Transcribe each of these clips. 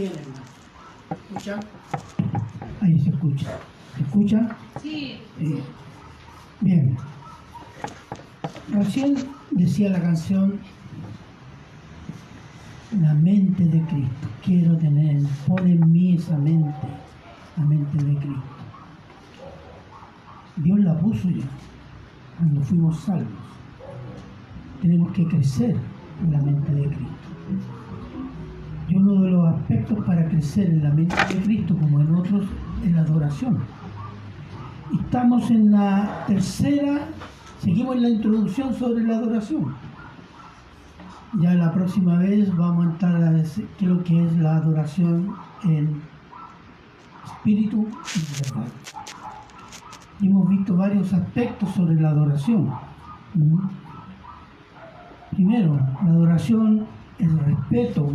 Bien, hermano. ¿Escucha? Ahí se escucha. ¿Se escucha? Sí. Eh, bien. Recién decía la canción La mente de Cristo. Quiero tener, pon en mí esa mente, la mente de Cristo. Dios la puso ya cuando fuimos salvos. Tenemos que crecer en la mente de Cristo. Uno de los aspectos para crecer en la mente de Cristo, como en otros, es la adoración. Estamos en la tercera, seguimos en la introducción sobre la adoración. Ya la próxima vez vamos a entrar a decir lo que es la adoración en espíritu y verdad. Hemos visto varios aspectos sobre la adoración. Primero, la adoración es respeto,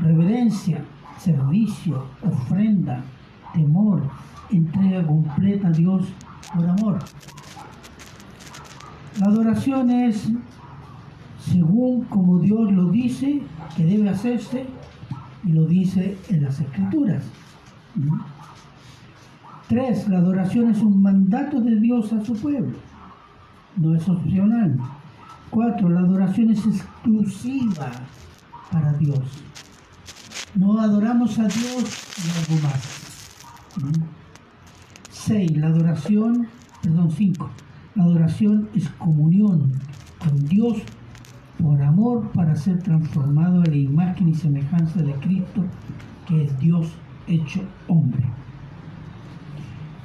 reverencia, servicio, ofrenda, temor, entrega completa a Dios por amor. La adoración es según como Dios lo dice que debe hacerse y lo dice en las escrituras. Tres, la adoración es un mandato de Dios a su pueblo, no es opcional. Cuatro, la adoración es exclusiva para Dios. No adoramos a Dios y algo más. Seis, la adoración, perdón, cinco, la adoración es comunión con Dios por amor para ser transformado en la imagen y semejanza de Cristo, que es Dios hecho hombre.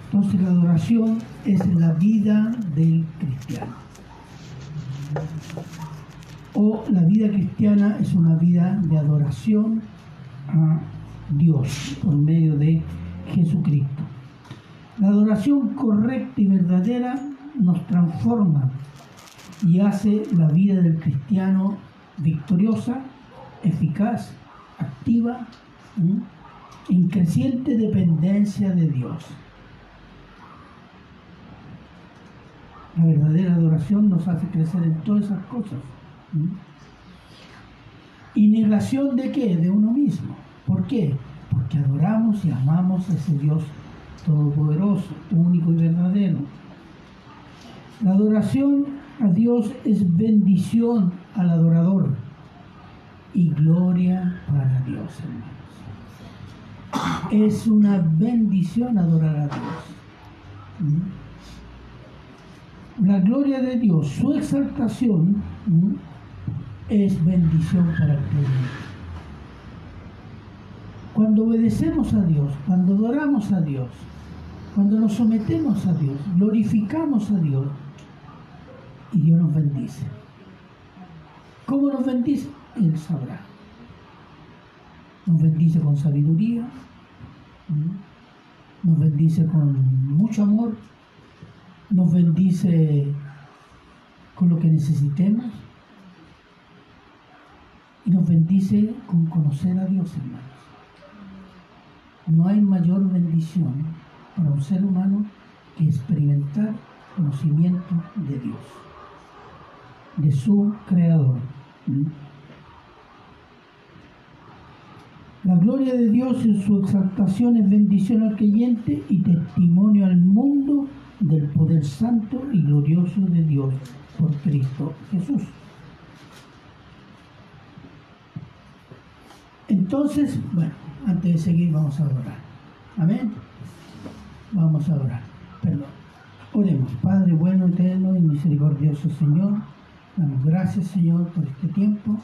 Entonces la adoración es la vida del cristiano. O la vida cristiana es una vida de adoración a Dios por medio de Jesucristo. La adoración correcta y verdadera nos transforma y hace la vida del cristiano victoriosa, eficaz, activa, ¿m? en creciente dependencia de Dios. La verdadera adoración nos hace crecer en todas esas cosas. ¿Y negación de qué? De uno mismo. ¿Por qué? Porque adoramos y amamos a ese Dios todopoderoso, único y verdadero. La adoración a Dios es bendición al adorador y gloria para Dios, hermanos. Es una bendición adorar a Dios. ¿Mm? La gloria de Dios, su exaltación, ¿m? Es bendición para el creyente. Cuando obedecemos a Dios, cuando adoramos a Dios, cuando nos sometemos a Dios, glorificamos a Dios, y Dios nos bendice. ¿Cómo nos bendice? Él sabrá. Nos bendice con sabiduría, ¿m? nos bendice con mucho amor, nos bendice con lo que necesitemos y nos bendice con conocer a Dios, hermanos. No hay mayor bendición para un ser humano que experimentar conocimiento de Dios, de su Creador. La gloria de Dios en su exaltación es bendición al creyente y testimonio al mundo del poder santo y glorioso de Dios por Cristo Jesús. Entonces, bueno, antes de seguir vamos a orar. Amén. Vamos a orar. Perdón. Oremos. Padre bueno, eterno y misericordioso Señor, damos gracias Señor por este tiempo.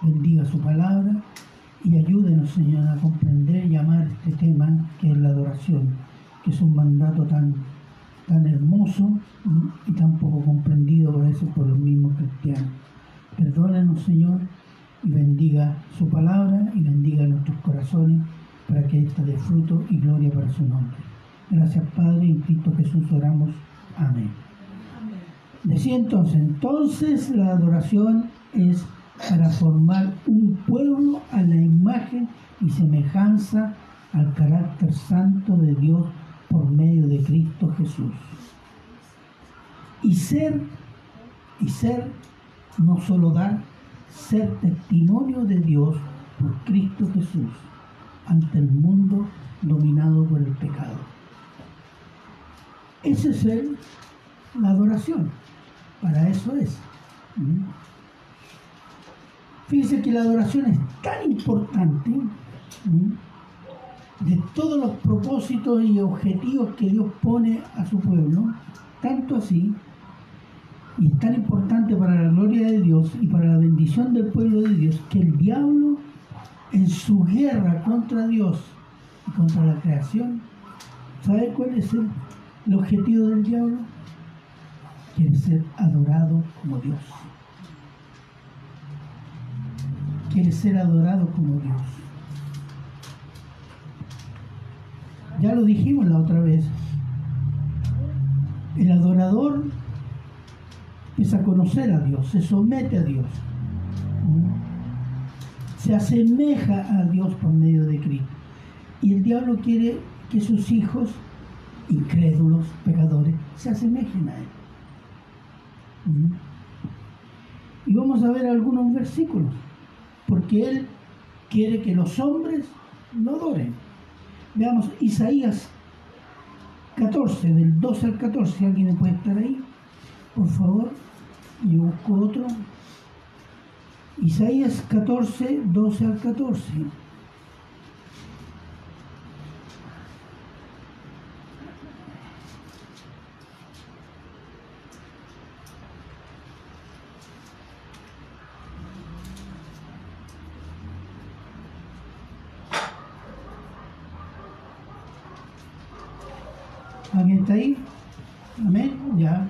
Bendiga su palabra y ayúdenos Señor a comprender y amar este tema que es la adoración, que es un mandato tan, tan hermoso y tan poco comprendido por eso por los mismos cristianos. Perdónanos Señor bendiga su palabra y bendiga nuestros corazones para que ésta dé fruto y gloria para su nombre. Gracias Padre, en Cristo Jesús oramos. Amén. Decía entonces, entonces la adoración es para formar un pueblo a la imagen y semejanza al carácter santo de Dios por medio de Cristo Jesús. Y ser, y ser, no solo dar, ser testimonio de Dios por Cristo Jesús ante el mundo dominado por el pecado. Ese es el, la adoración. Para eso es. ¿Mm? Fíjense que la adoración es tan importante ¿Mm? de todos los propósitos y objetivos que Dios pone a su pueblo, tanto así, y es tan importante para la gloria de Y para la bendición del pueblo de Dios, que el diablo en su guerra contra Dios y contra la creación, ¿sabe cuál es el objetivo del diablo? Quiere ser adorado como Dios. Quiere ser adorado como Dios. Ya lo dijimos la otra vez. El adorador es a conocer a Dios, se somete a Dios, se asemeja a Dios por medio de Cristo. Y el diablo quiere que sus hijos, incrédulos, pecadores, se asemejen a Él. Y vamos a ver algunos versículos, porque Él quiere que los hombres lo adoren. Veamos Isaías 14, del 12 al 14, ¿alguien puede estar ahí? Por favor, yo busco otro. Isaías 14, 12 al 14. ¿Alguien está ahí? Amén. Ya.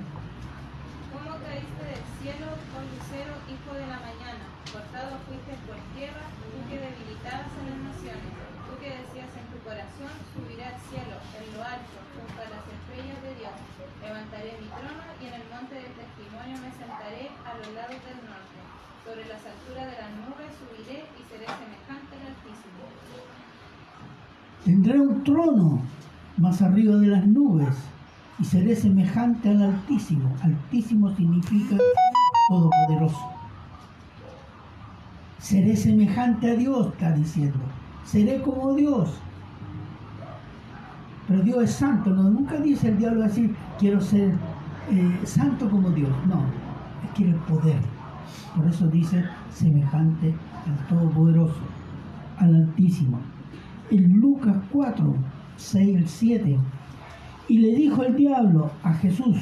¿Cómo caíste del cielo, oh lucero, hijo de la mañana? Cortado fuiste por tierra, tú que debilitabas a las naciones. Tú que decías en tu corazón, subiré al cielo, en lo alto, junto a las estrellas de Dios. Levantaré mi trono y en el monte del testimonio me sentaré a los lados del norte. Sobre las alturas de las nubes subiré y seré semejante al Altísimo. Tendré un trono más arriba de las nubes y seré semejante al Altísimo. Altísimo significa todopoderoso. Seré semejante a Dios, está diciendo. Seré como Dios. Pero Dios es santo, nunca dice el diablo así, quiero ser eh, santo como Dios. No, quiere poder. Por eso dice semejante al Todopoderoso, al Altísimo. En Lucas 4, 6 al 7. Y le dijo el diablo a Jesús,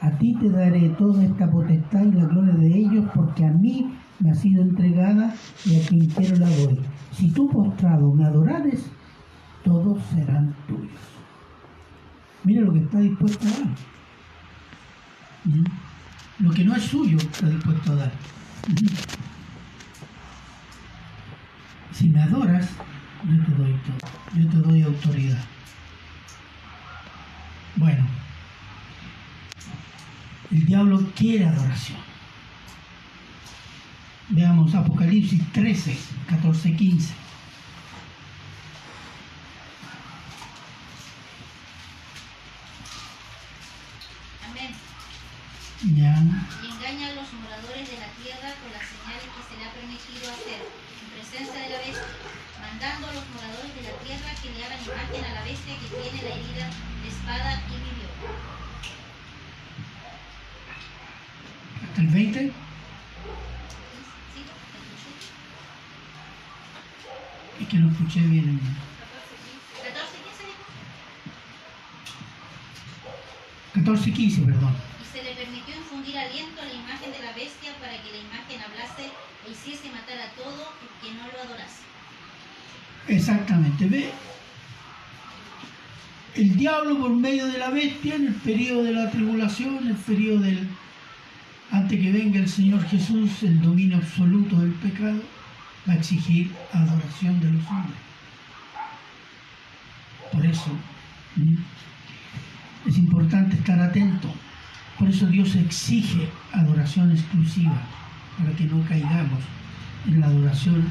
a ti te daré toda esta potestad y la gloria de ellos, porque a mí me ha sido entregada y a quien quiero la doy. Si tú postrado me adorares, todos serán tuyos. Mira lo que está dispuesto a dar. Lo que no es suyo está dispuesto a dar. Si me adoras, yo te doy todo. Yo te doy autoridad. Bueno, el diablo quiere adoración. Veamos Apocalipsis 13, 14, 15. Amén. Ya, y engaña a los moradores de la tierra con las señales que se le ha permitido hacer en presencia de la bestia, mandando a los moradores de la tierra que le hagan imagen a la bestia que tiene la herida de espada y vivió. hasta el 20. ¿Sí? ¿Escuchó? Es que no escuché bien. hermano. 14, 15 dijo. 14, 15, perdón. Y se le permitió infundir aliento a la imagen de la bestia para que la imagen hablase e hiciese matar a todo el que no lo adorase. Exactamente, ¿ve? El diablo por medio de la bestia en el periodo de la tribulación, el periodo del... Antes que venga el Señor Jesús, el dominio absoluto del pecado, va a exigir adoración de los hombres. Por eso es importante estar atento. Por eso Dios exige adoración exclusiva, para que no caigamos en la adoración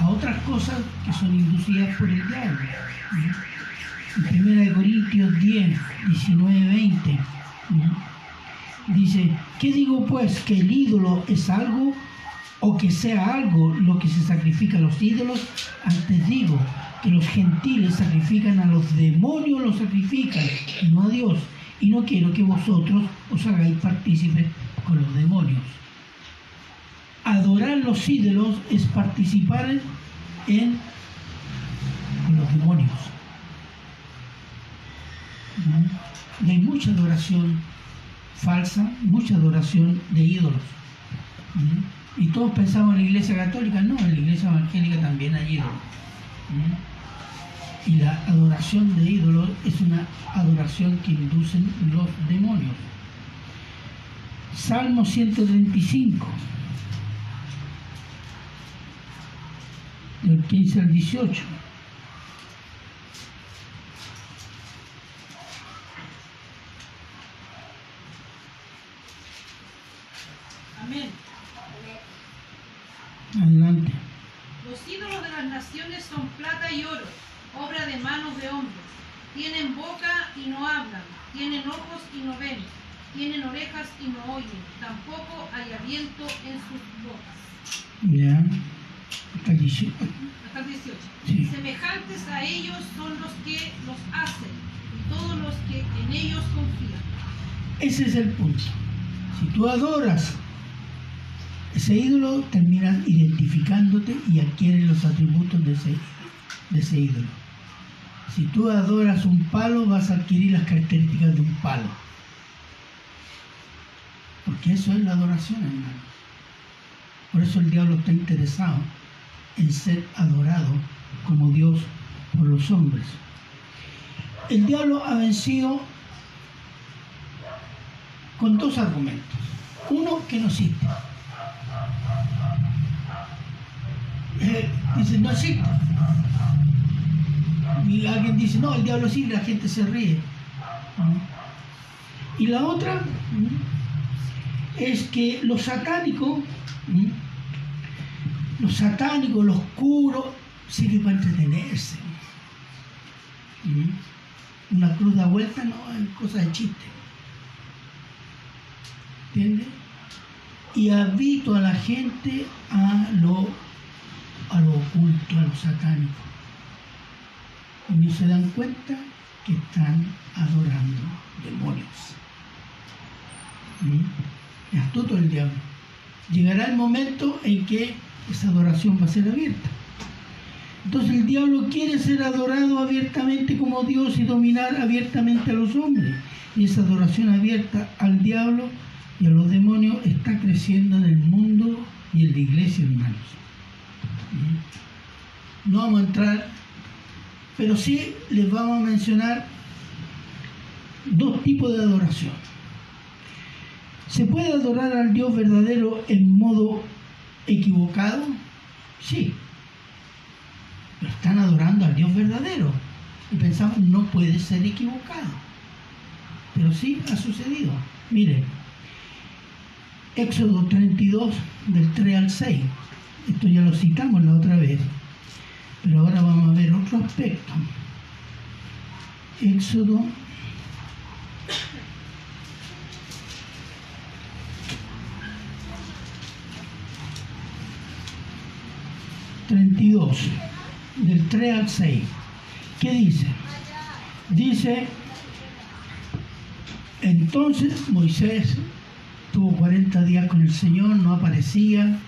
a otras cosas que son inducidas por el diablo. En 1 Corintios 10, 19, 20, ¿m? dice, ¿qué digo pues? ¿Que el ídolo es algo o que sea algo lo que se sacrifica a los ídolos? Antes digo que los gentiles sacrifican a los demonios, los sacrifican, no a Dios. Y no quiero que vosotros os hagáis partícipes con los demonios. Adorar los ídolos es participar en los demonios. Y hay mucha adoración falsa, mucha adoración de ídolos. Y todos pensamos en la iglesia católica, no, en la iglesia evangélica también hay ídolos. Y la adoración de ídolos es una adoración que inducen los demonios. Salmo 135, del 15 al 18. Amén. Adelante. Los ídolos de las naciones son plata y oro, obra de manos de hombres. Tienen boca y no hablan, tienen ojos y no ven, tienen orejas y no oyen, tampoco hay aliento en sus bocas. Ya. Hasta el 18. Hasta el 18. Sí. Semejantes a ellos son los que los hacen y todos los que en ellos confían. Ese es el punto. Si tú adoras ese ídolo, terminas identificándote y adquieres los atributos de ese, de ese ídolo. Si tú adoras un palo, vas a adquirir las características de un palo. Porque eso es la adoración, hermano. Por eso el diablo está interesado en ser adorado como Dios por los hombres. El diablo ha vencido con dos argumentos. Uno que no existe. Eh, dice, no existe. Y alguien dice, no, el diablo sí, la gente se ríe. Y la otra es que lo satánico. Lo satánico, lo oscuro, sirve para entretenerse. ¿Mm? Una cruz da vuelta no es cosa de chiste. ¿Entiendes? Y habito a la gente a lo, a lo oculto, a lo satánico. Y no se dan cuenta que están adorando demonios. ¿Mm? Es astuto el diablo. Llegará el momento en que esa adoración va a ser abierta. Entonces el diablo quiere ser adorado abiertamente como Dios y dominar abiertamente a los hombres. Y esa adoración abierta al diablo y a los demonios está creciendo en el mundo y en la iglesia, hermanos. ¿Mm? No vamos a entrar, pero sí les vamos a mencionar dos tipos de adoración. ¿Se puede adorar al Dios verdadero en modo equivocado? Sí. Pero están adorando al Dios verdadero. Y pensamos, no puede ser equivocado. Pero sí ha sucedido. Miren, Éxodo 32, del 3 al 6. Esto ya lo citamos la otra vez. Pero ahora vamos a ver otro aspecto. Éxodo ...32... ...del 3 al 6... ¿Qué dice? Dice... Entonces Moisés Estuvo 40 días con el Señor, no aparecía,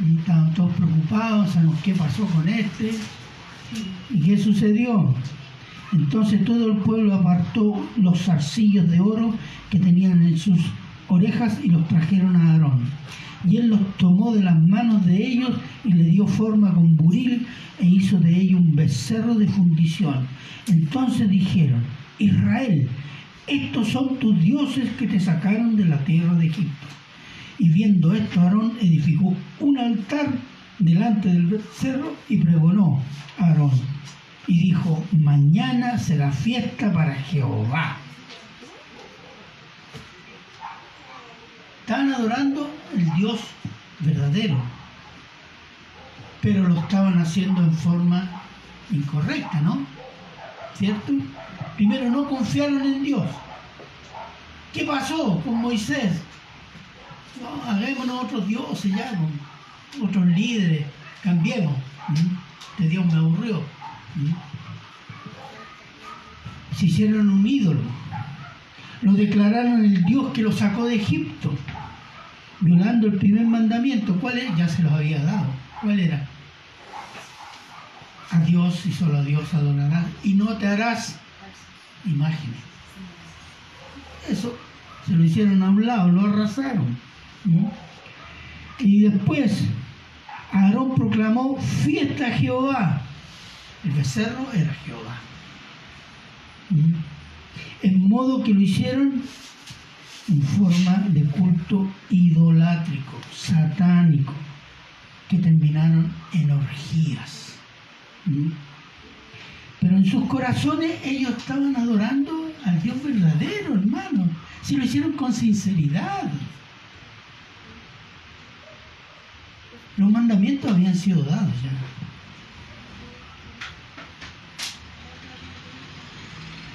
y estaban todos preocupados, sabemos qué pasó con este, y qué sucedió. Entonces todo el pueblo apartó los zarcillos de oro que tenían en sus orejas y los trajeron a Aarón. Y él los tomó de las manos de ellos y le dio forma con buril e hizo de ellos un becerro de fundición. Entonces dijeron, Israel, estos son tus dioses que te sacaron de la tierra de Egipto. Y viendo esto, Aarón edificó un altar delante del becerro y pregonó a Aarón. Y dijo, mañana será fiesta para Jehová. Estaban adorando el Dios verdadero, pero lo estaban haciendo en forma incorrecta, ¿no? ¿Cierto? Primero no confiaron en Dios. ¿Qué pasó con Moisés? No, hagámonos otros dioses ya, otros líderes, cambiemos. ¿Mm? Este Dios me aburrió. ¿Mm? Se hicieron un ídolo. Lo declararon el Dios que lo sacó de Egipto, violando el primer mandamiento. ¿Cuál es? Ya se los había dado. ¿Cuál era? A Dios y solo a Dios adorarás y no te harás imágenes. Eso se lo hicieron a un lado, lo arrasaron. ¿no? Y después Aarón proclamó fiesta a Jehová. El becerro era Jehová. ¿Mm? En modo que lo hicieron en forma de culto idolátrico, satánico, que terminaron en orgías. Pero en sus corazones ellos estaban adorando al Dios verdadero, hermano. Si lo hicieron con sinceridad. Los mandamientos habían sido dados ya.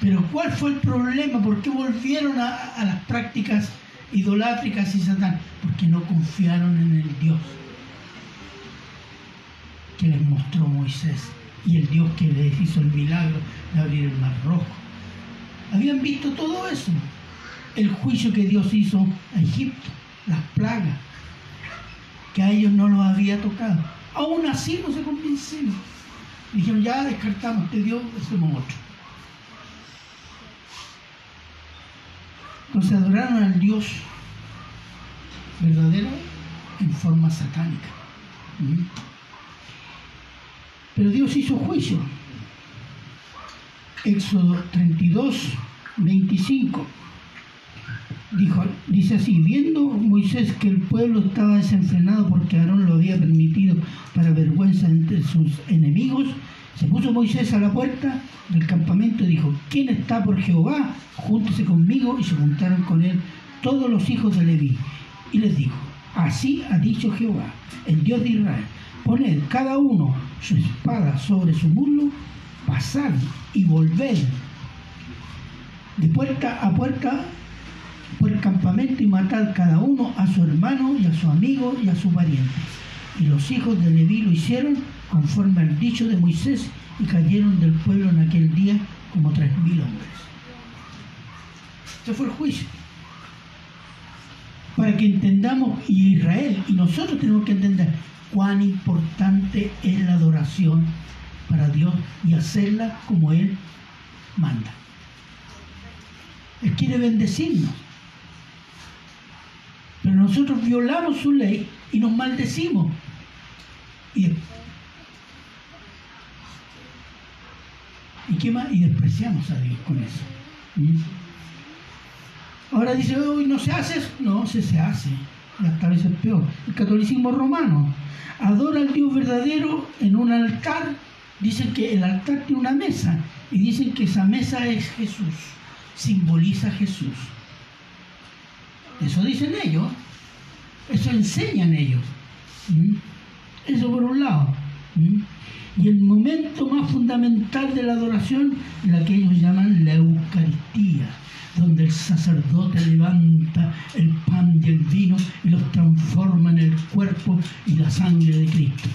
Pero ¿cuál fue el problema? ¿Por qué volvieron a, las prácticas idolátricas y satán? Porque no confiaron en el Dios que les mostró Moisés y el Dios que les hizo el milagro de abrir el mar rojo. Habían visto todo eso. El juicio que Dios hizo a Egipto, las plagas, que a ellos no los había tocado. Aún así no se convencieron. Dijeron, ya descartamos este Dios, hacemos otro. Entonces adoraron al Dios verdadero en forma satánica. ¿Mm? Pero Dios hizo juicio. Éxodo 32, 25. Dijo, dice así, viendo Moisés que el pueblo estaba desenfrenado porque Aarón lo había permitido para vergüenza entre sus enemigos, se puso Moisés a la puerta del campamento y dijo, ¿quién está por Jehová? Júntese conmigo y se juntaron con él todos los hijos de Leví. Y les dijo, así ha dicho Jehová, el Dios de Israel, poned cada uno su espada sobre su muslo, pasad y volved de puerta a puerta por el campamento y matad cada uno a su hermano y a su amigo y a su pariente. Y los hijos de Leví lo hicieron conforme al dicho de Moisés y cayeron del pueblo en aquel día como tres mil hombres. Este fue el juicio. Para que entendamos, y Israel, y nosotros tenemos que entender cuán importante es la adoración para Dios y hacerla como Él manda. Él quiere bendecirnos. Pero nosotros violamos su ley y nos maldecimos. ¿Y qué? Y despreciamos a Dios con eso. Ahora dice, hoy no se hace eso. No, se, se hace. Y hasta a veces peor. El catolicismo romano adora al Dios verdadero en un altar. Dicen que el altar tiene una mesa. Y dicen que esa mesa es Jesús. Simboliza Jesús. Eso dicen ellos. Eso enseñan ellos. ¿Mm? Eso por un lado. ¿Mm? Y el momento más fundamental de la adoración es la que ellos llaman la Eucaristía, donde el sacerdote levanta el pan y el vino y los transforma en el cuerpo y la sangre de Cristo.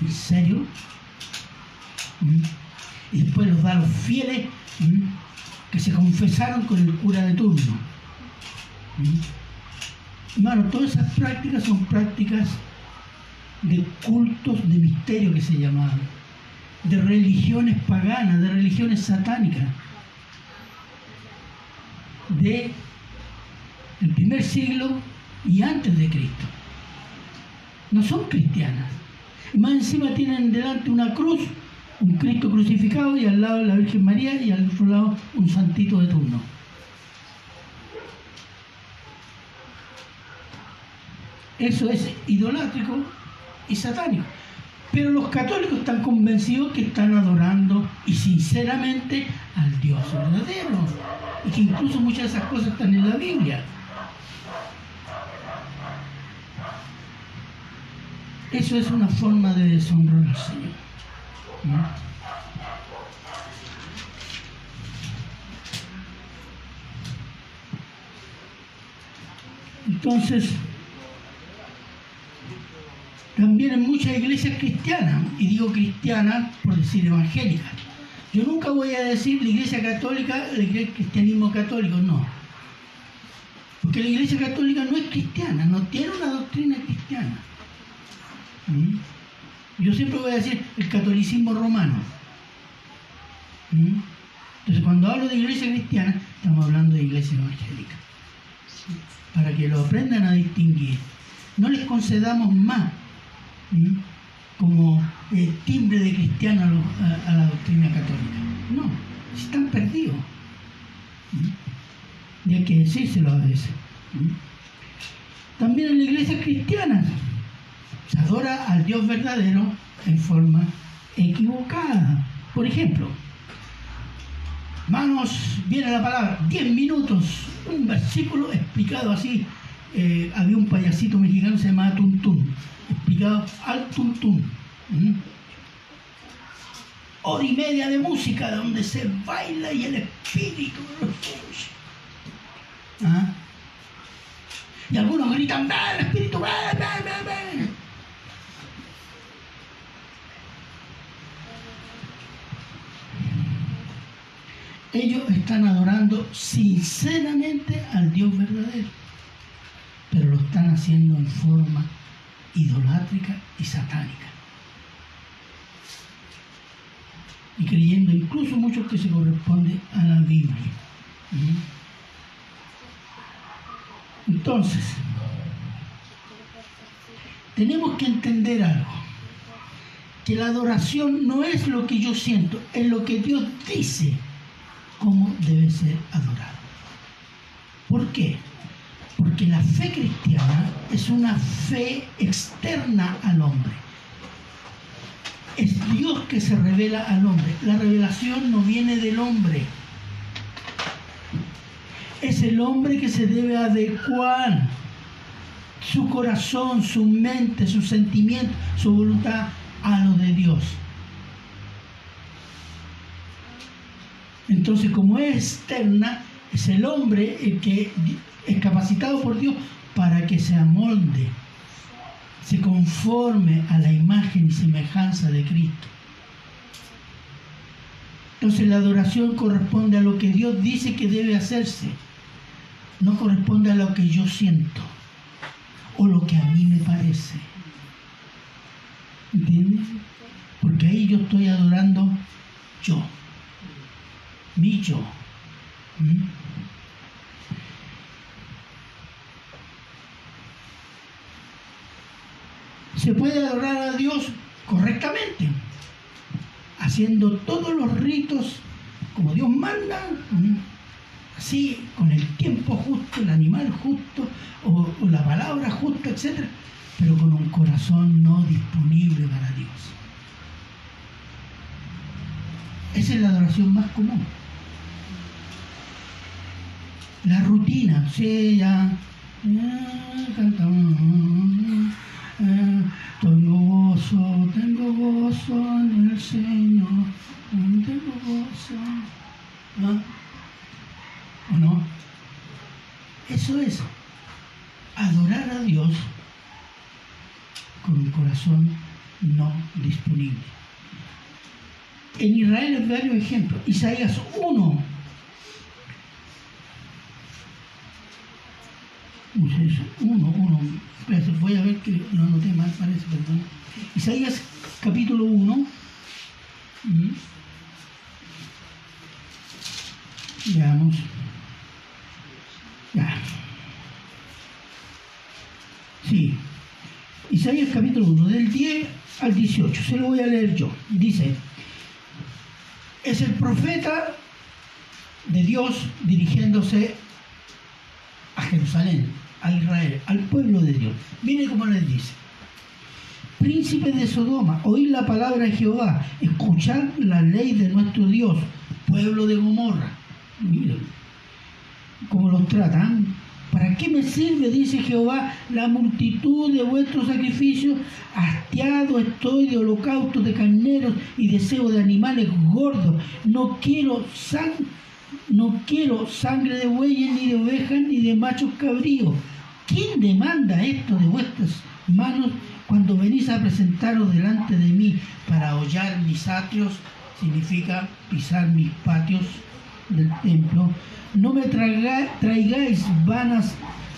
¿En serio? ¿Mm? Y después los da los fieles ¿Mm? que se confesaron con el cura de turno. ¿Mm? Hermano, todas esas prácticas son prácticas de cultos de misterio que se llamaban, de religiones paganas, de religiones satánicas, de el primer siglo y antes de Cristo. No son cristianas. Más encima tienen delante una cruz, un Cristo crucificado y al lado la Virgen María y al otro lado un santito de turno. Eso es idolátrico y satánico. Pero los católicos están convencidos que están adorando y sinceramente al Dios verdadero. Y que incluso muchas de esas cosas están en la Biblia. Eso es una forma de deshonrar al Señor. ¿no? Entonces, también en muchas iglesias cristianas, y digo cristianas por decir evangélicas. Yo nunca voy a decir la iglesia católica, el cristianismo católico, no. Porque la iglesia católica no es cristiana, no tiene una doctrina cristiana. ¿Mm? Yo siempre voy a decir el catolicismo romano. ¿Mm? Entonces cuando hablo de iglesia cristiana, estamos hablando de iglesia evangélica. Para que lo aprendan a distinguir. No les concedamos más ¿Mm? como timbre de cristiano a, la doctrina católica. No, están perdidos. Y hay que decírselo a veces. También en la iglesia cristiana se adora al Dios verdadero en forma equivocada. Por ejemplo, manos, viene la palabra, 10 minutos, un versículo explicado así. Eh, había un payasito mexicano se llamaba Tuntún, explicado al Tuntún. Hora y media de música donde se baila y el espíritu ¿Ah? Y algunos gritan, ven, espíritu, ven, ven, ven. Ellos están adorando sinceramente al Dios verdadero, pero lo están haciendo en forma idolátrica y satánica. Y creyendo incluso muchos que se corresponde a la Biblia. ¿Mm? Entonces, tenemos que entender algo, que la adoración no es lo que yo siento, es lo que Dios dice cómo debe ser adorado. ¿Por qué? Porque la fe cristiana es una fe externa al hombre. Es Dios que se revela al hombre. La revelación no viene del hombre es el hombre que se debe adecuar su corazón, su mente, su sentimiento, su voluntad a lo de Dios. Entonces, como es externa, es el hombre el que es capacitado por Dios para que se amolde, se conforme a la imagen y semejanza de Cristo. Entonces la adoración corresponde a lo que Dios dice que debe hacerse no corresponde a lo que yo siento o lo que a mí me parece. ¿Entiendes? Porque ahí yo estoy adorando yo, mi yo. ¿Mm? Se puede adorar a Dios correctamente, haciendo todos los ritos como Dios manda. Así, con el tiempo justo, el animal justo, o, la palabra justa, etc., pero con un corazón no disponible para Dios. Esa es la adoración más común. La rutina, sí, ya, tengo gozo, tengo gozo en el Señor, tengo gozo. ¿Ah? ¿O no? Eso es adorar a Dios con un corazón no disponible. En Israel hay varios ejemplos. Isaías 1. Uno, uno. Voy a ver que no anoté mal, parece, perdón. Isaías capítulo 1. Veamos. Sí. Isaías capítulo 1, del 10 al 18. Se lo voy a leer yo. Dice, es el profeta de Dios dirigiéndose a Jerusalén, a Israel, al pueblo de Dios. Mire cómo les dice. Príncipe de Sodoma, oíd la palabra de Jehová, escuchad la ley de nuestro Dios, pueblo de Gomorra. Miren cómo los tratan. ¿Para qué me sirve, dice Jehová, la multitud de vuestros sacrificios? Hastiado estoy de holocaustos, de carneros y deseo de animales gordos. No quiero no quiero sangre de bueyes, ni de ovejas, ni de machos cabríos. ¿Quién demanda esto de vuestras manos cuando venís a presentaros delante de mí para hollar mis atrios? Significa pisar mis patios del templo. No me traigáis vanas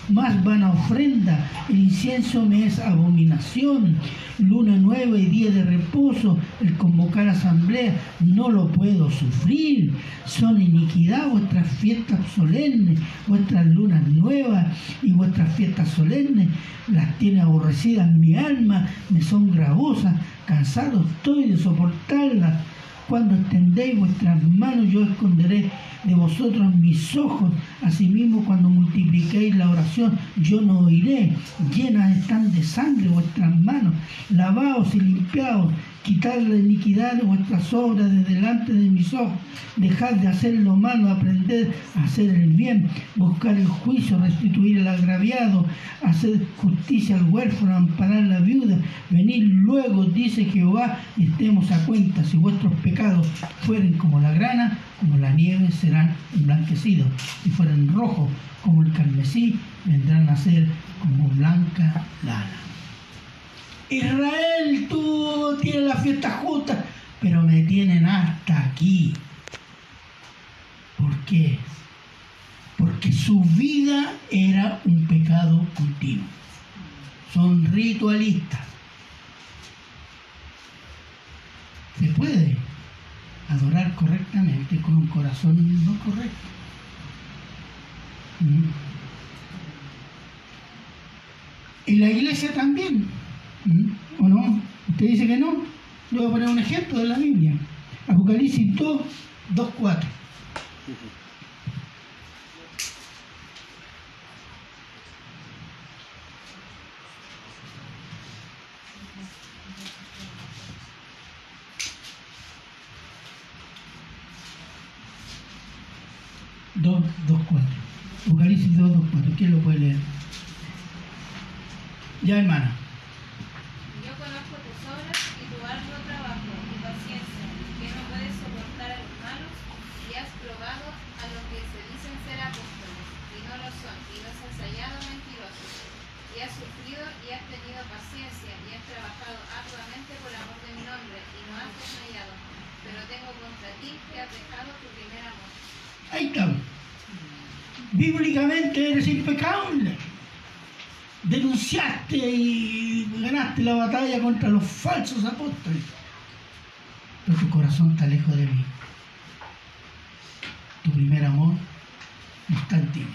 más vana ofrenda, el incienso me es abominación, luna nueva y día de reposo, el convocar asamblea, no lo puedo sufrir, son iniquidad vuestras fiestas solemnes, vuestras lunas nuevas y vuestras fiestas solemnes, las tiene aborrecidas mi alma, me son gravosas, cansado estoy de soportarlas. Cuando extendéis vuestras manos, yo esconderé de vosotros mis ojos. Asimismo, cuando multipliquéis la oración, yo no oiré. Llenas están de sangre vuestras manos. Lavaos y limpiaos. Quitad la iniquidad de vuestras obras de delante de mis ojos. Dejad de hacer lo malo, aprended a hacer el bien. Buscar el juicio, restituir el agraviado. Hacer justicia al huérfano, amparar la viuda. Venid luego, dice Jehová, y estemos a cuenta. Si vuestros pecados fueren como la grana, como la nieve serán emblanquecidos. Si fueren rojos como el carmesí, vendrán a ser como blanca lana. Israel, tú tienes la fiesta justa, pero me tienen hasta aquí. ¿Por qué? Porque su vida era un pecado continuo. Son ritualistas. Se puede adorar correctamente con un corazón no correcto. ¿Mm? Y la iglesia también. ¿Mm? ¿O no? ¿Usted dice que no? Le voy a poner un ejemplo de la Biblia. Apocalipsis 2, 2, 4. Dos, dos, cuatro. Apocalipsis 2, 2, 4. ¿Quién lo puede leer? Ya, hermana. Yo conozco tus obras y tu arduo trabajo y paciencia, que no puedes soportar a los malos, y has probado a los que se dicen ser apóstoles, y no lo son, y los has hallado mentirosos. Y has sufrido y has tenido paciencia, y has trabajado arduamente por amor de mi nombre, y no has desmayado. Pero tengo contra ti que has dejado tu primer amor. Ahí está. Bíblicamente eres impecable. Denunciaste y ganaste la batalla contra los falsos apóstoles. Pero tu corazón está lejos de mí. Tu primer amor no está en ti.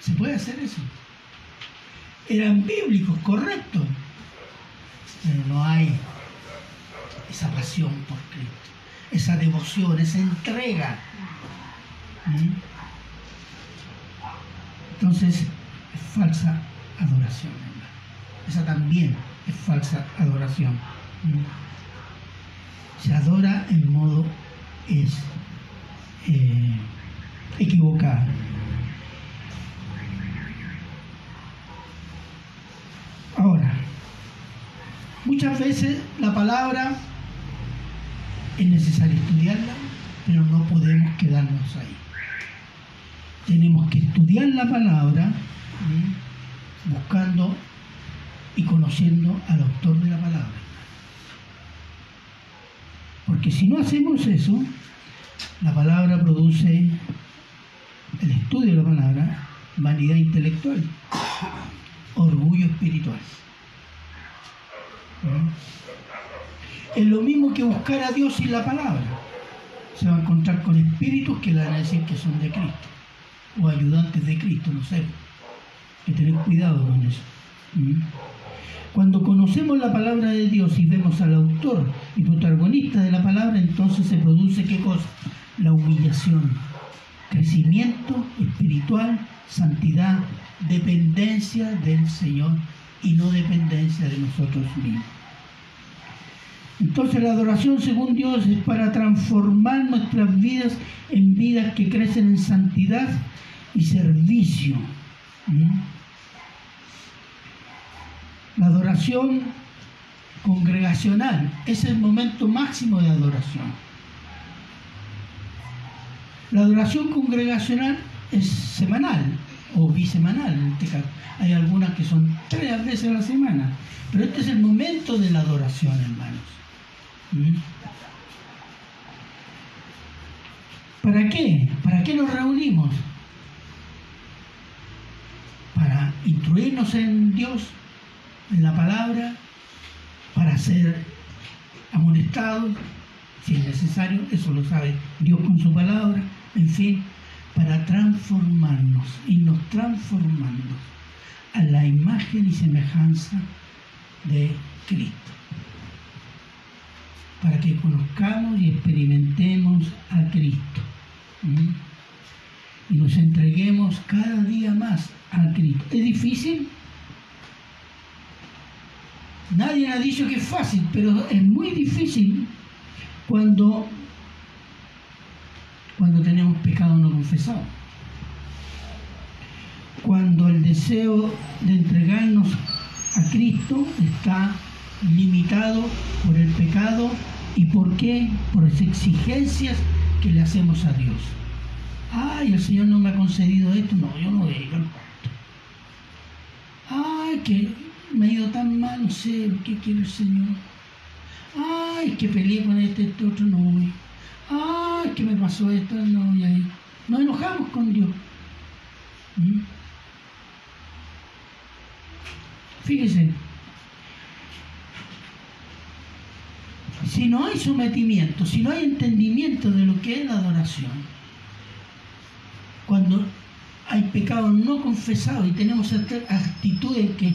¿Se puede hacer eso? Eran bíblicos, correcto. Pero no hay esa pasión por Cristo esa devoción, esa entrega. Entonces, es falsa adoración. Esa también es falsa adoración. Se adora en modo es eh, equivocado. Ahora, muchas veces la palabra es necesario estudiarla, pero no podemos quedarnos ahí. Tenemos que estudiar la palabra buscando y conociendo al autor de la palabra. Porque si no hacemos eso, la palabra produce el estudio de la palabra, vanidad intelectual, orgullo espiritual. Es lo mismo que buscar a Dios sin la palabra. Se va a encontrar con espíritus que le van a decir que son de Cristo, o ayudantes de Cristo, no sé. Hay que tener cuidado con eso. ¿Mm? Cuando conocemos la palabra de Dios y vemos al autor y protagonista de la palabra, entonces se produce qué cosa? La humillación, crecimiento espiritual, santidad, dependencia del Señor y no dependencia de nosotros mismos. Entonces la adoración según Dios es para transformar nuestras vidas en vidas que crecen en santidad y servicio. La adoración congregacional es el momento máximo de adoración. La adoración congregacional es semanal o bisemanal este. Hay algunas que son tres veces a la semana. Pero este es el momento de la adoración, hermanos. ¿Mm? ¿Para qué? ¿Para qué nos reunimos? Para instruirnos en Dios, en la palabra, para ser amonestados, si es necesario, eso lo sabe Dios con su palabra, en fin, para transformarnos, y nos transformando a la imagen y semejanza de Cristo. Para que conozcamos y experimentemos a Cristo. ¿Mm? Y nos entreguemos cada día más a Cristo. ¿Es difícil? Nadie ha dicho que es fácil, pero es muy difícil cuando, cuando tenemos pecado no confesado. Cuando el deseo de entregarnos a Cristo está limitado por el pecado y por qué? Por las exigencias que le hacemos a Dios. Ay, el Señor no me ha concedido esto, no, yo no voy a al Ay, que me ha ido tan mal, no sé qué quiere el Señor. Ay, que peleé con este, este otro, no voy. Ay, que me pasó esto, no voy a ir. Nos enojamos con Dios. ¿Mm? Fíjese, si no hay sometimiento, si no hay entendimiento de lo que es la adoración, cuando hay pecados no confesados y tenemos actitudes que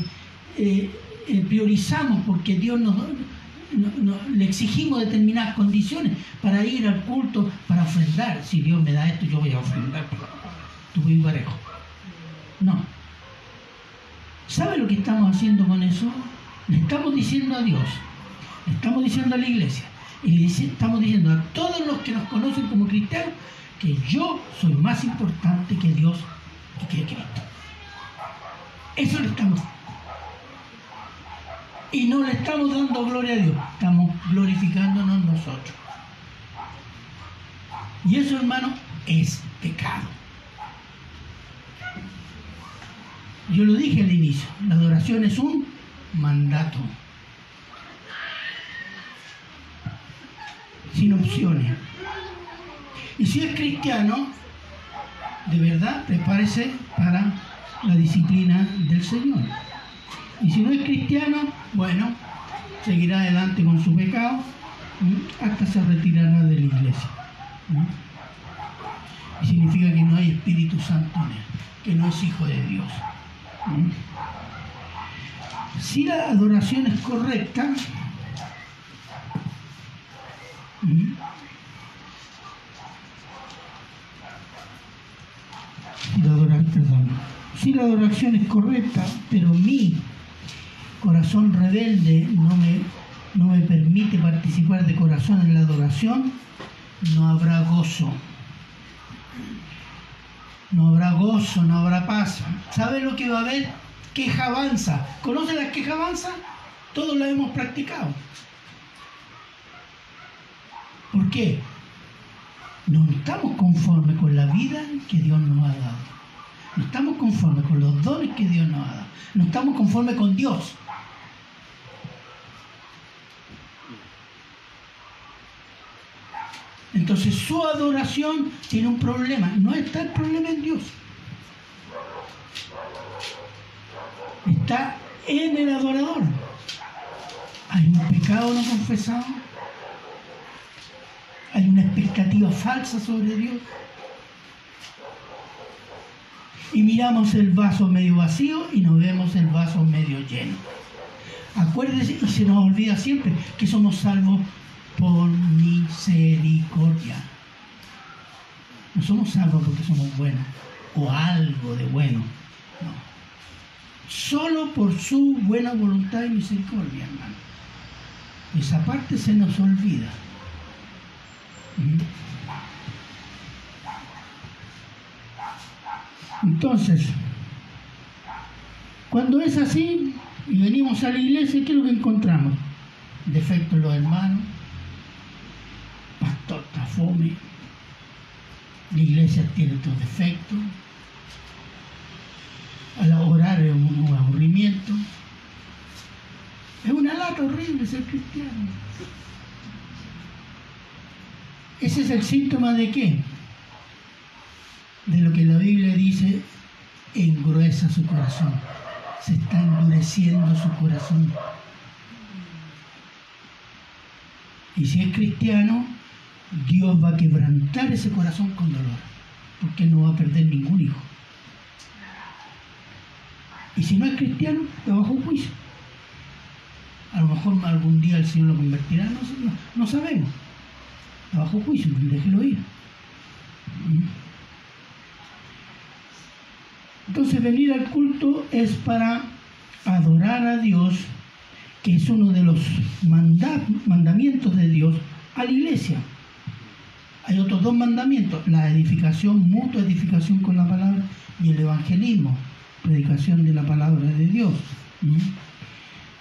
eh, eh, priorizamos porque Dios nos, le exigimos determinadas condiciones para ir al culto, para ofrendar. Si Dios me da esto, yo voy a ofrendar. Tu parejo. No. ¿Sabe lo que estamos haciendo con eso? Le estamos diciendo a Dios, estamos diciendo a la iglesia, y le estamos diciendo a todos los que nos conocen como cristianos que yo soy más importante que Dios y que Cristo. Eso le estamos y no le estamos dando gloria a Dios, estamos glorificándonos nosotros. Y eso, hermano, es pecado. Yo lo dije al inicio, la adoración es un mandato, sin opciones. Y si es cristiano, de verdad, prepárese para la disciplina del Señor. Y si no es cristiano, bueno, seguirá adelante con su pecado hasta se retirará de la iglesia. Y significa que no hay Espíritu Santo en él, que no es hijo de Dios. Si la adoración es correcta, la adoración, si la adoración es correcta, pero mi corazón rebelde no me, no me permite participar de corazón en la adoración, no habrá gozo. No habrá gozo, no habrá paz. ¿Sabe lo que va a haber? Queja avanza. ¿Conocen las queja avanza? Todos la hemos practicado. ¿Por qué? No estamos conformes con la vida que Dios nos ha dado. No estamos conformes con los dones que Dios nos ha dado. No estamos conformes con Dios. Entonces su adoración tiene un problema. No está el problema en Dios. Está en el adorador. Hay un pecado no confesado. Hay una expectativa falsa sobre Dios. Y miramos el vaso medio vacío y nos vemos el vaso medio lleno. Acuérdese, y se nos olvida siempre que somos salvos por misericordia. No somos salvos porque somos buenos o algo de bueno. No. Solo por su buena voluntad y misericordia, hermano. Esa parte se nos olvida. Entonces, cuando es así y venimos a la iglesia, ¿qué es lo que encontramos? Defectos los hermanos, pastor tafome, la iglesia tiene estos defectos, al orar es un aburrimiento, es una lata horrible ser cristiano. Ese es el síntoma de qué? De lo que la Biblia dice, engruesa su corazón. Se está endureciendo su corazón. Y si es cristiano, Dios va a quebrantar ese corazón con dolor, porque no va a perder ningún hijo. Y si no es cristiano, va bajo juicio. A lo mejor algún día el Señor lo convertirá, no sabemos. Está bajo juicio, déjelo ir. Entonces venir al culto es para adorar a Dios, que es uno de los manda- mandamientos de Dios a la iglesia. Hay otros dos mandamientos, la edificación, mutua edificación con la palabra y el evangelismo, predicación de la palabra de Dios.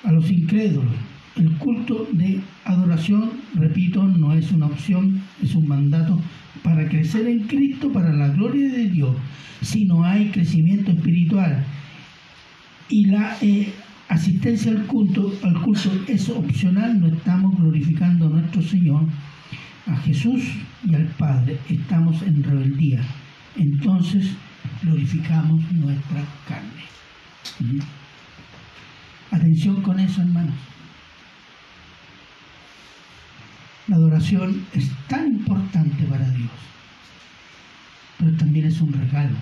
A los incrédulos, el culto de adoración, repito, no es una opción, es un mandato para crecer en Cristo, para la gloria de Dios. Si no hay crecimiento espiritual y la eh, asistencia al culto, al culto es opcional, no estamos glorificando a nuestro Señor, a Jesús y al Padre, estamos en rebeldía. Entonces glorificamos nuestra carne. Atención con eso, hermanos. La adoración es tan importante para Dios, pero también es un regalo.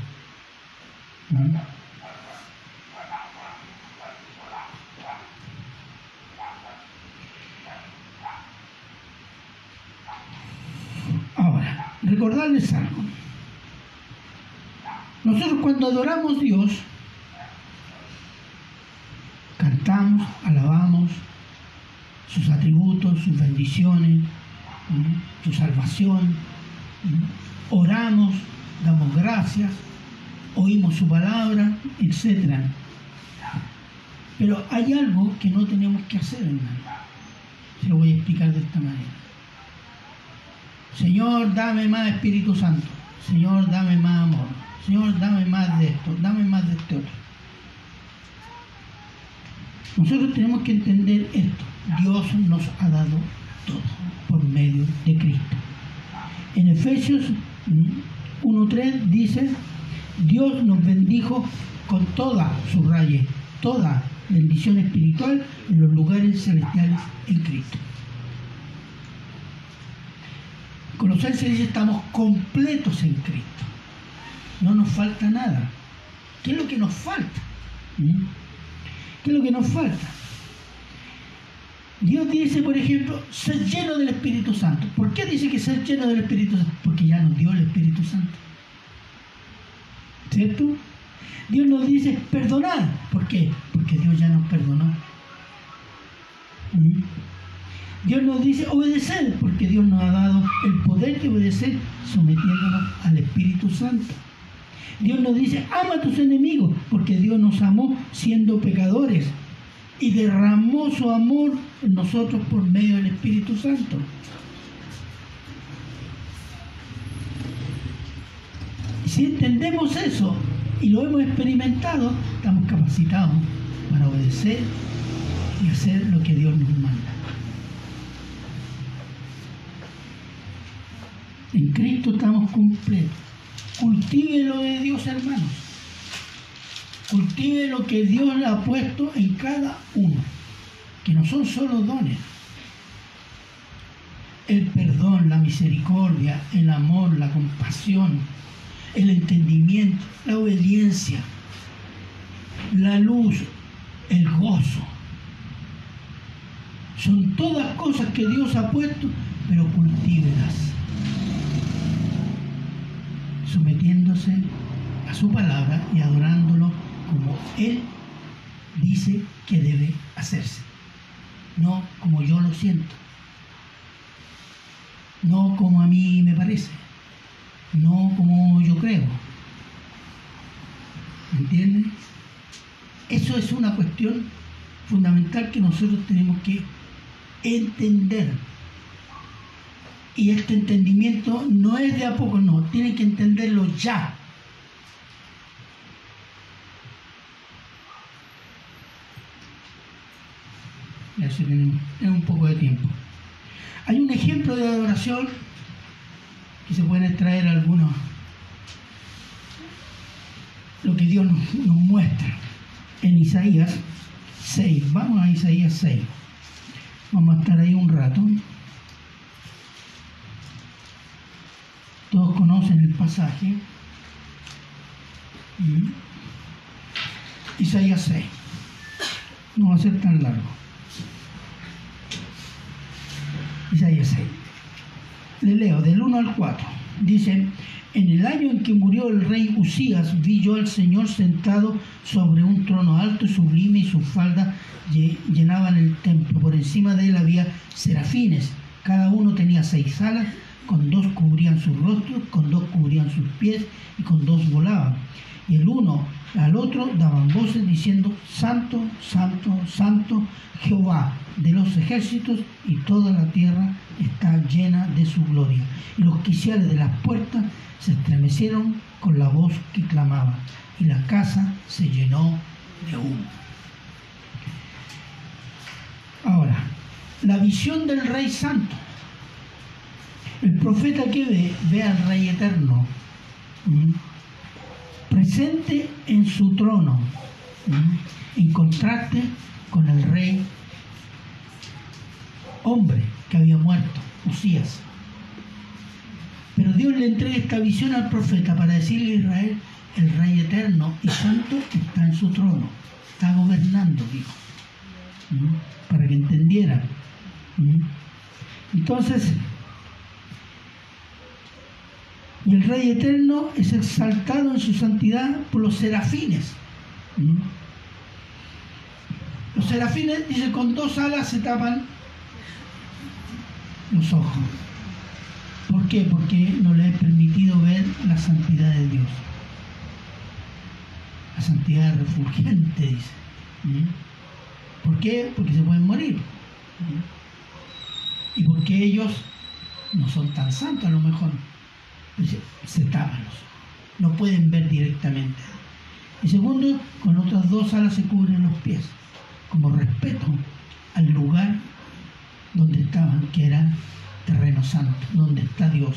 Ahora, recordarles algo. Nosotros cuando adoramos a Dios, cantamos, alabamos sus atributos, sus bendiciones, su salvación, oramos, damos gracias, oímos su palabra, etc. Pero hay algo que no tenemos que hacer, hermano. Se lo voy a explicar de esta manera. Señor, dame más Espíritu Santo. Señor, dame más amor. Señor, dame más de esto, dame más de este otro. Nosotros tenemos que entender esto. Dios nos ha dado todo por medio de Cristo. En Efesios mm, 1.3 dice, Dios nos bendijo con toda su raye, toda bendición espiritual en los lugares celestiales en Cristo. Colosenses dice, estamos completos en Cristo. No nos falta nada. ¿Qué es lo que nos falta? ¿Mm? ¿Qué es lo que nos falta? Dios dice, por ejemplo, ser lleno del Espíritu Santo. ¿Por qué dice que ser lleno del Espíritu Santo? Porque ya nos dio el Espíritu Santo. ¿Cierto? Dios nos dice perdonar. ¿Por qué? Porque Dios ya nos perdonó. ¿Mm? Dios nos dice obedecer, porque Dios nos ha dado el poder de obedecer sometiéndonos al Espíritu Santo. Dios nos dice, ama a tus enemigos, porque Dios nos amó siendo pecadores y derramó su amor en nosotros por medio del Espíritu Santo. Y si entendemos eso y lo hemos experimentado, estamos capacitados para obedecer y hacer lo que Dios nos manda. En Cristo estamos completos. Cultive lo de Dios, hermanos. Cultive lo que Dios le ha puesto en cada uno, que no son solo dones. El perdón, la misericordia, el amor, la compasión, el entendimiento, la obediencia, la luz, el gozo. Son todas cosas que Dios ha puesto, pero cultívelas sometiéndose a su palabra y adorándolo como Él dice que debe hacerse, no como yo lo siento, no como a mí me parece, no como yo creo. ¿Me entienden? Eso es una cuestión fundamental que nosotros tenemos que entender. Y este entendimiento no es de a poco, no, tienen que entenderlo ya. Tiene un poco de tiempo. Hay un ejemplo de adoración que se pueden extraer algunos, lo que Dios nos, nos muestra en Isaías 6. Vamos a Isaías 6. Vamos a estar ahí un rato. Todos conocen el pasaje. Mm. Isaías 6. No va a ser tan largo. Isaías 6. Le leo del 1 al 4. Dice, en el año en que murió el rey Usías, vi yo al Señor sentado sobre un trono alto y sublime y sus faldas llenaban el templo. Por encima de él había serafines. Cada uno tenía seis alas, con dos cubrían sus rostros, con dos cubrían sus pies y con dos volaban. Y el uno al otro daban voces diciendo, Santo, Santo, Santo, Jehová de los ejércitos, y toda la tierra está llena de su gloria. Y los quiciales de las puertas se estremecieron con la voz que clamaba, y la casa se llenó de humo. Ahora, la visión del Rey Santo. El profeta que ve, ve al Rey Eterno presente en su trono, en contraste con el rey hombre que había muerto, Usías. Pero Dios le entrega esta visión al profeta para decirle a Israel, el rey eterno y santo está en su trono, está gobernando, dijo, para que entendieran. Entonces, y el Rey Eterno es exaltado en su santidad por los serafines. ¿Mm? Los serafines, dice, con dos alas se tapan los ojos. ¿Por qué? Porque no le he permitido ver la santidad de Dios. La santidad refulgente, dice. ¿Mm? ¿Por qué? Porque se pueden morir. ¿Mm? Y porque ellos no son tan santos a lo mejor se tapan no pueden ver directamente. Y segundo, con otras dos alas se cubren los pies, como respeto al lugar donde estaban, que era terreno santo, donde está Dios.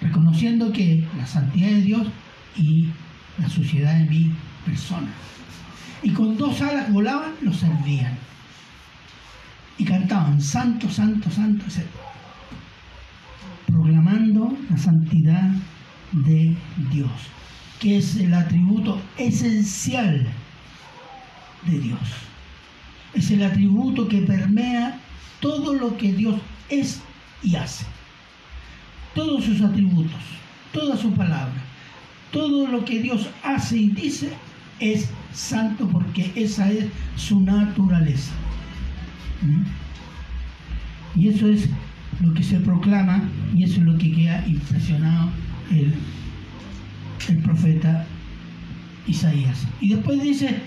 Reconociendo que la santidad de Dios y la suciedad de mi persona. Y con dos alas volaban, los servían. Y cantaban, santo, santo, santo, etc proclamando la santidad de Dios, que es el atributo esencial de Dios. Es el atributo que permea todo lo que Dios es y hace. Todos sus atributos, toda su palabra, todo lo que Dios hace y dice es santo porque esa es su naturaleza. ¿Mm? Y eso es lo que se proclama y eso es lo que queda impresionado el, el profeta Isaías. Y después dice,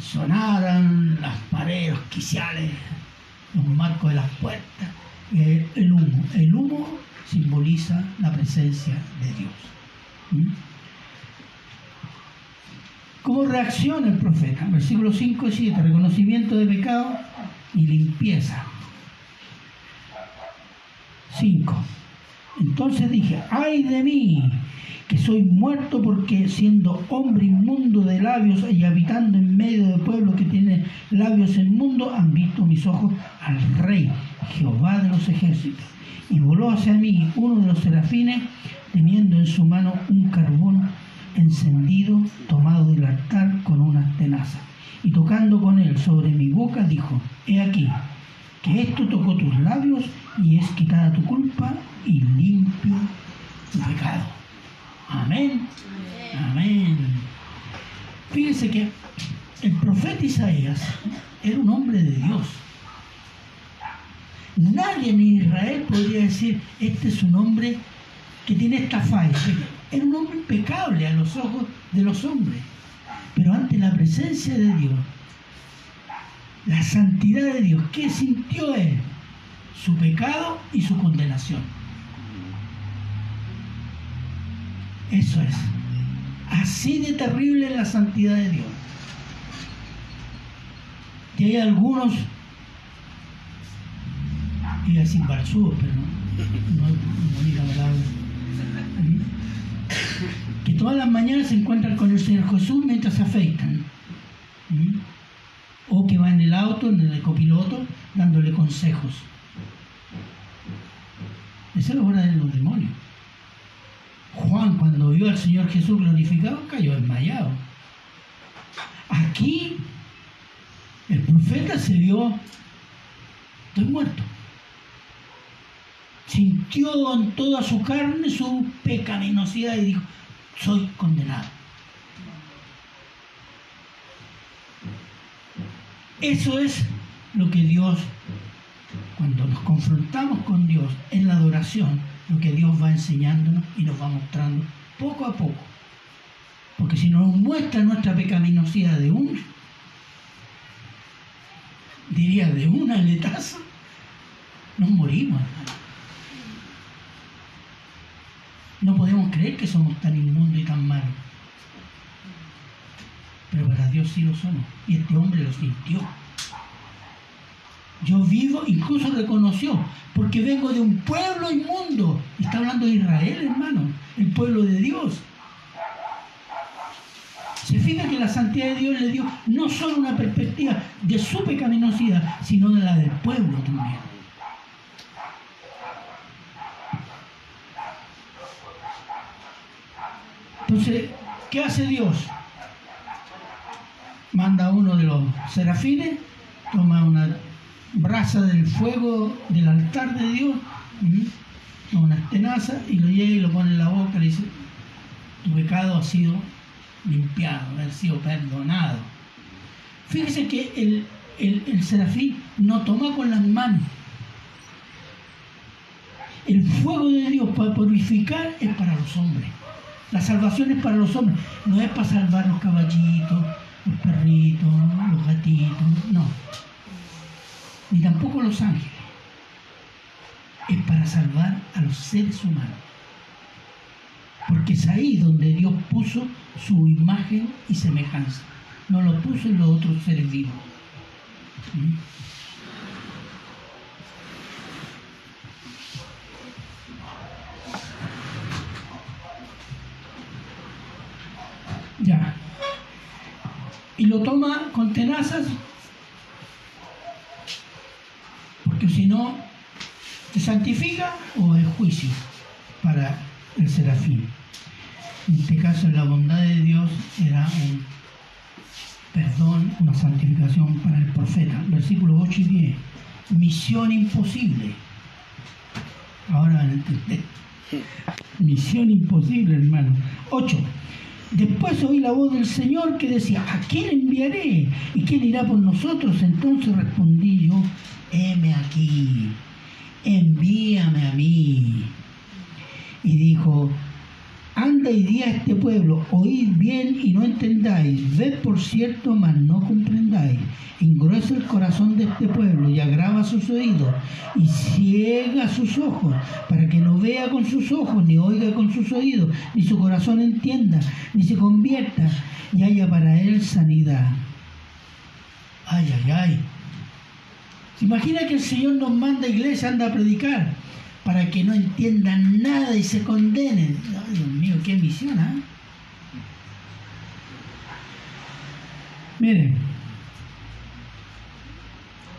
sonaran las paredes, quiciales, los marcos de las puertas, y el humo. El humo simboliza la presencia de Dios. ¿Mm? ¿Cómo reacciona el profeta? Versículo 5 y 7, reconocimiento de pecado y limpieza. 5. Entonces dije, ay de mí, que soy muerto porque siendo hombre inmundo de labios y habitando en medio de pueblo que tiene labios inmundos, han visto mis ojos al rey, Jehová de los ejércitos. Y voló hacia mí uno de los serafines, teniendo en su mano un carbón encendido, tomado del altar con una tenaza. Y tocando con él sobre mi boca, dijo, he aquí, que esto tocó tus labios y es quitada tu culpa y limpio tu pecado. Amén. Amén. Fíjense que el profeta Isaías era un hombre de Dios. Nadie en Israel podría decir, este es un hombre que tiene esta falla. Era un hombre impecable a los ojos de los hombres. Pero ante la presencia de Dios, la santidad de Dios, ¿qué sintió él? Su pecado y su condenación. Eso es. Así de terrible la santidad de Dios. Y hay algunos, a decir balsúos, pero no, no, diga palabra, que todas las mañanas se encuentran con el Señor Jesús mientras se afeitan. O que va en el auto, en el copiloto, dándole consejos. Esa es la obra de los demonios. Juan, cuando vio al Señor Jesús glorificado, cayó desmayado. Aquí, el profeta se vio, estoy muerto. Sintió en toda su carne su pecaminosidad y dijo, soy condenado. Eso es lo que Dios, cuando nos confrontamos con Dios en la adoración, lo que Dios va enseñándonos y nos va mostrando poco a poco. Porque si nos muestra nuestra pecaminosidad de un, diría de un aletazo, nos morimos. No podemos creer que somos tan inmundos y tan malos. Pero para Dios sí lo somos. Y este hombre lo sintió. Yo vivo, incluso reconoció, porque vengo de un pueblo inmundo. Está hablando de Israel, hermano, el pueblo de Dios. Se fija que la santidad de Dios le dio no solo una perspectiva de su pecaminosidad, sino de la del pueblo también. Entonces, ¿qué hace Dios? Manda a uno de los serafines, toma una brasa del fuego del altar de Dios, ¿m? una tenaza y lo lleva y lo pone en la boca y le dice, tu pecado ha sido limpiado, ha sido perdonado. Fíjese que el, el, el serafín no toma con las manos. El fuego de Dios para purificar es para los hombres. La salvación es para los hombres, no es para salvar los caballitos, los perritos, los gatitos, no. Ni tampoco los ángeles. Es para salvar a los seres humanos. Porque es ahí donde Dios puso su imagen y semejanza. No lo puso en los otros seres vivos. ¿Mm? Ya. Y lo toma con tenazas, porque si no, te santifica o es juicio para el serafín. En este caso, la bondad de Dios era un perdón, una santificación para el profeta. Versículos 8 y 10. Misión imposible. Ahora entender. Misión imposible, hermano. 8. Después oí la voz del Señor que decía, ¿a quién enviaré? ¿Y quién irá por nosotros? Entonces respondí yo, heme aquí, envíame a mí. Y dijo, anda y di a este pueblo, oíd bien y no entendáis, ved por cierto, mas no comprendáis. Engruesa el corazón de este pueblo y agrava sus oídos y ciega sus ojos, para que no vea con sus ojos, ni oiga con sus oídos, ni su corazón entienda, ni se convierta y haya para él sanidad. Ay, ay, ay. ¿Se imagina que el Señor nos manda a iglesia, anda a predicar? para que no entiendan nada y se condenen. Ay, Dios mío, qué misión, ¿ah? Miren,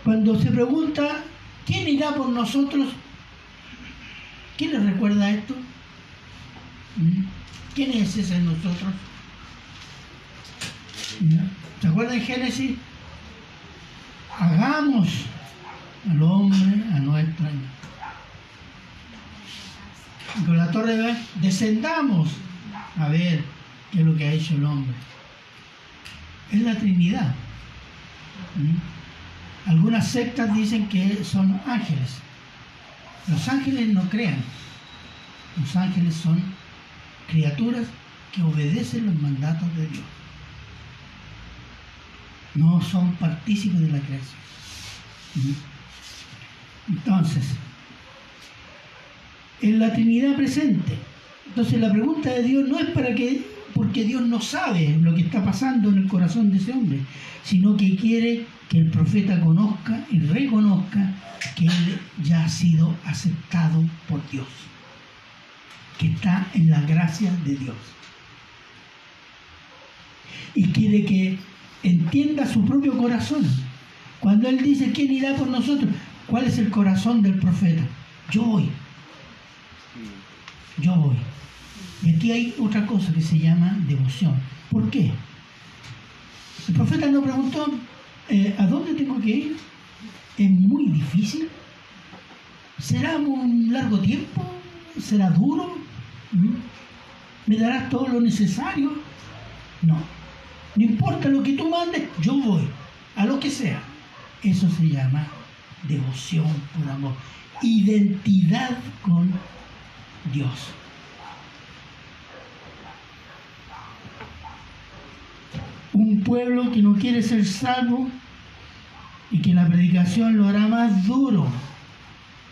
cuando se pregunta, ¿quién irá por nosotros? ¿Quién les recuerda esto? ¿Mm? ¿Quién es ese en nosotros? ¿Se acuerdan Génesis? Hagamos al hombre a nuestra con la torre de descendamos a ver qué es lo que ha hecho el hombre. Es la Trinidad. ¿Mm? Algunas sectas dicen que son ángeles. Los ángeles no crean. Los ángeles son criaturas que obedecen los mandatos de Dios. No son partícipes de la creación. ¿Mm? Entonces, en la Trinidad presente. Entonces la pregunta de Dios no es para que porque Dios no sabe lo que está pasando en el corazón de ese hombre, sino que quiere que el profeta conozca y reconozca que él ya ha sido aceptado por Dios, que está en la gracia de Dios. Y quiere que entienda su propio corazón. Cuando él dice, ¿quién irá por nosotros? ¿Cuál es el corazón del profeta? Yo voy. Yo voy. Y aquí hay otra cosa que se llama devoción. ¿Por qué? El profeta no preguntó, eh, ¿a dónde tengo que ir? ¿Es muy difícil? ¿Será un largo tiempo? ¿Será duro? ¿Mm? ¿Me darás todo lo necesario? No. No importa lo que tú mandes, yo voy, a lo que sea. Eso se llama devoción por amor. Identidad con Dios. Un pueblo que no quiere ser salvo y que la predicación lo hará más duro,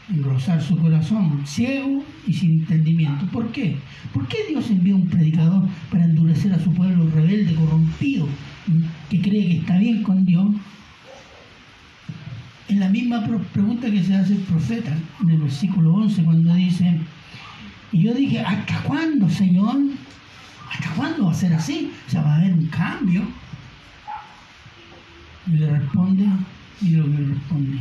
engrosar su corazón, ciego y sin entendimiento. ¿Por qué? ¿Por qué Dios envía un predicador para endurecer a su pueblo rebelde, corrompido, que cree que está bien con Dios? Es la misma pregunta que se hace el profeta en el versículo 11 cuando dice, y yo dije, ¿hasta cuándo, Señor? ¿Hasta cuándo va a ser así? O sea, va a haber un cambio. Y le responde, y lo que le responde.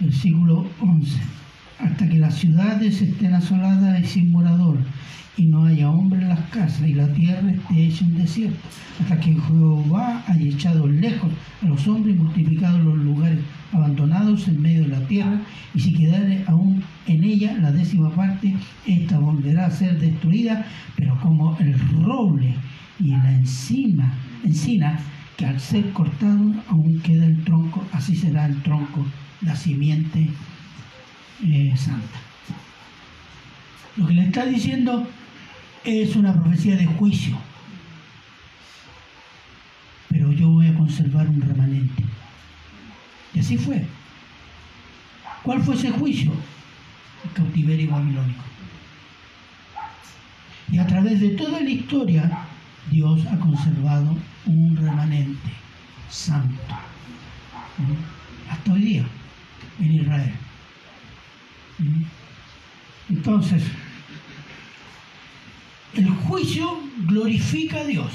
Versículo 11. Hasta que las ciudades estén asoladas y sin morador, y no haya hombre en las casas, y la tierra esté hecha un desierto, hasta que Jehová haya echado lejos a los hombres y multiplicado los lugares abandonados en medio de la tierra, y si quedare aún en ella la décima parte, esta volverá a ser destruida, pero como el roble y la encima, encina, que al ser cortado aún queda el tronco, así será el tronco, la simiente eh, santa. Lo que le está diciendo es una profecía de juicio, pero yo voy a conservar un remanente. Y así fue. ¿Cuál fue ese juicio? El cautiverio babilónico. Y a través de toda la historia, Dios ha conservado un remanente santo. Hasta hoy día, en Israel. Entonces, el juicio glorifica a Dios,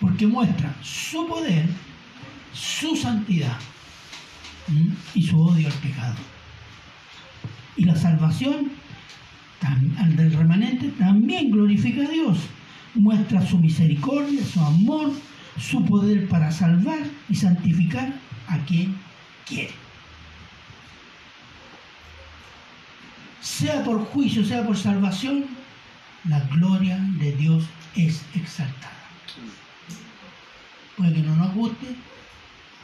porque muestra su poder, su santidad y su odio al pecado. Y la salvación al del remanente también glorifica a Dios, muestra su misericordia, su amor, su poder para salvar y santificar a quien quiere. Sea por juicio, sea por salvación, la gloria de Dios es exaltada. Puede que no nos guste,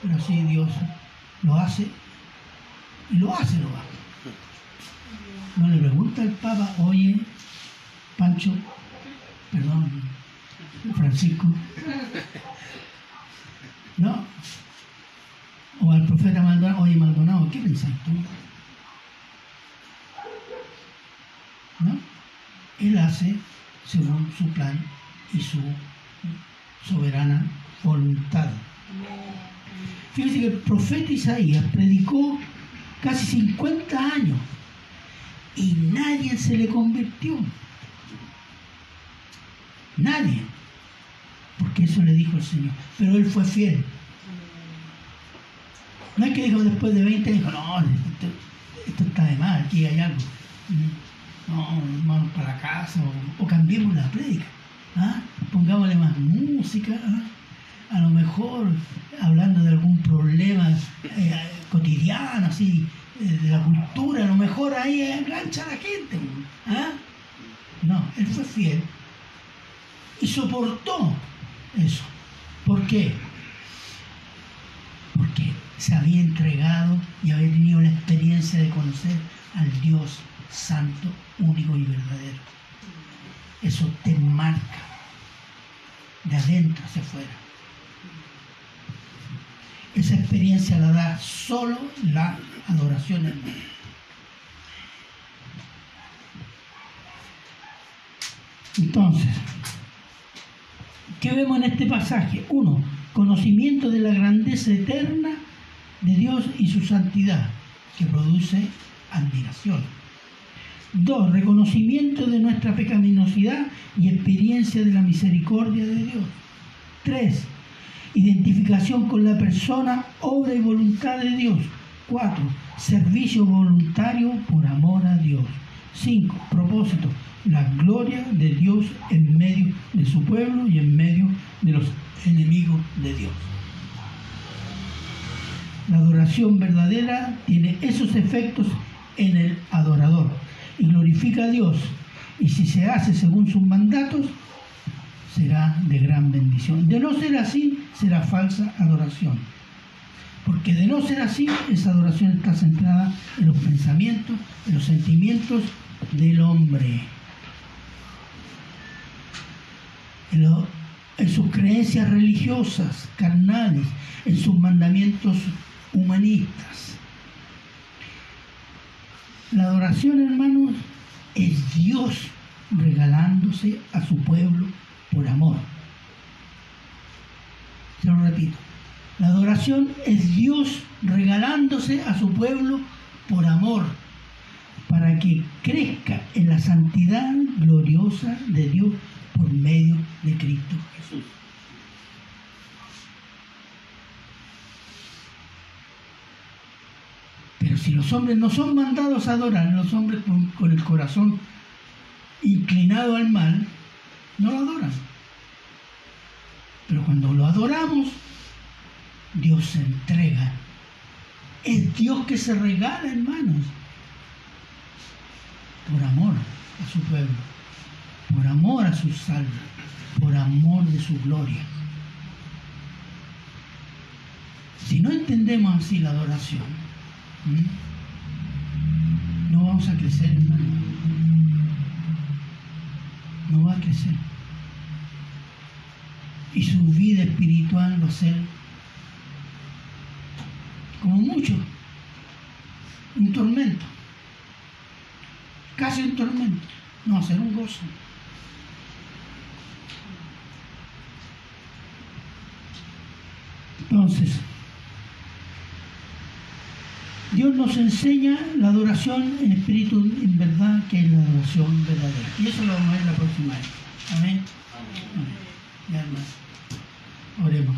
pero así Dios lo hace y lo hace, lo hace. No le pregunta al Papa, oye, Pancho, perdón, Francisco, ¿no? O al profeta Maldonado, oye Maldonado, ¿qué pensás tú? ¿No? Él hace según su plan y su soberana voluntad. Fíjense que el profeta Isaías predicó casi 50 años y nadie se le convirtió. Nadie. Porque eso le dijo el Señor. Pero él fue fiel. No es que dijo después de 20 años, no, esto, esto está de mal, aquí hay algo no, vamos para casa o, cambiemos la prédica. ¿ah? Pongámosle más música. ¿ah? A lo mejor hablando de algún problema eh, cotidiano, así, eh, de la cultura, a lo mejor ahí engancha a la gente. ¿ah? No, él fue fiel y soportó eso. ¿Por qué? Porque se había entregado y había tenido la experiencia de conocer al Dios santo, único y verdadero. Eso te marca de adentro hacia afuera. Esa experiencia la da solo la adoración hermana. Entonces, ¿qué vemos en este pasaje? Uno, conocimiento de la grandeza eterna de Dios y su santidad, que produce admiración. Dos, reconocimiento de nuestra pecaminosidad y experiencia de la misericordia de Dios. Tres, identificación con la persona, obra y voluntad de Dios. Cuatro, servicio voluntario por amor a Dios. Cinco, propósito, la gloria de Dios en medio de su pueblo y en medio de los enemigos de Dios. La adoración verdadera tiene esos efectos en el adorador y glorifica a Dios. Y si se hace según sus mandatos, será de gran bendición. De no ser así, será falsa adoración. Porque de no ser así, esa adoración está centrada en los pensamientos, en los sentimientos del hombre. En, en sus creencias religiosas, carnales, en sus mandamientos humanistas. La adoración, hermanos, es Dios regalándose a su pueblo por amor. Se lo repito. La adoración es Dios regalándose a su pueblo por amor, para que crezca en la santidad gloriosa de Dios por medio de Cristo Jesús. Pero si los hombres no son mandados a adorar, los hombres con, el corazón inclinado al mal, no lo adoran. Pero cuando lo adoramos, Dios se entrega. Es Dios que se regala, hermanos, por amor a su pueblo, por amor a sus salvos, por amor de su gloria. Si no entendemos así la adoración, ¿m? no vamos a crecer, hermano. No va a crecer. Y su vida espiritual va a ser como mucho, un tormento, casi un tormento, no va a ser un gozo. Entonces, Dios nos enseña la adoración en espíritu, en verdad, que es la adoración verdadera. Y eso lo vamos a ver la próxima vez. Amén. Amén. Oremos.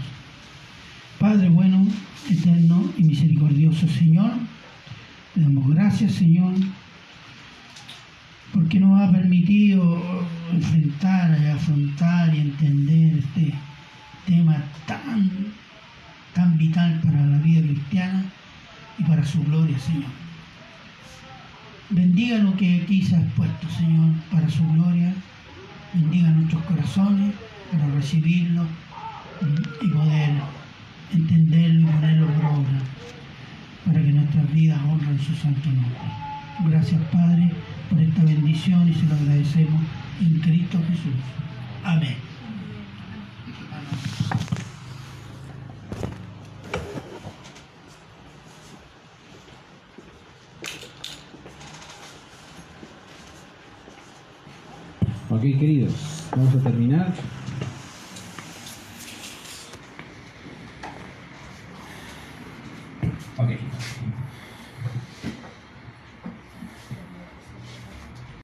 Padre bueno, eterno y misericordioso Señor, te damos gracias, Señor, porque nos ha permitido enfrentar afrontar y entender este tema tan, tan vital para la vida cristiana y para su gloria, Señor. Bendiga lo que aquí se ha expuesto, Señor, para su gloria. Bendiga nuestros corazones para recibirlo y poder entenderlo y ponerlo por obra, para que nuestras vidas honren su santo nombre. Gracias, Padre, por esta bendición y se lo agradecemos en Cristo Jesús. Amén. Queridos, vamos a terminar.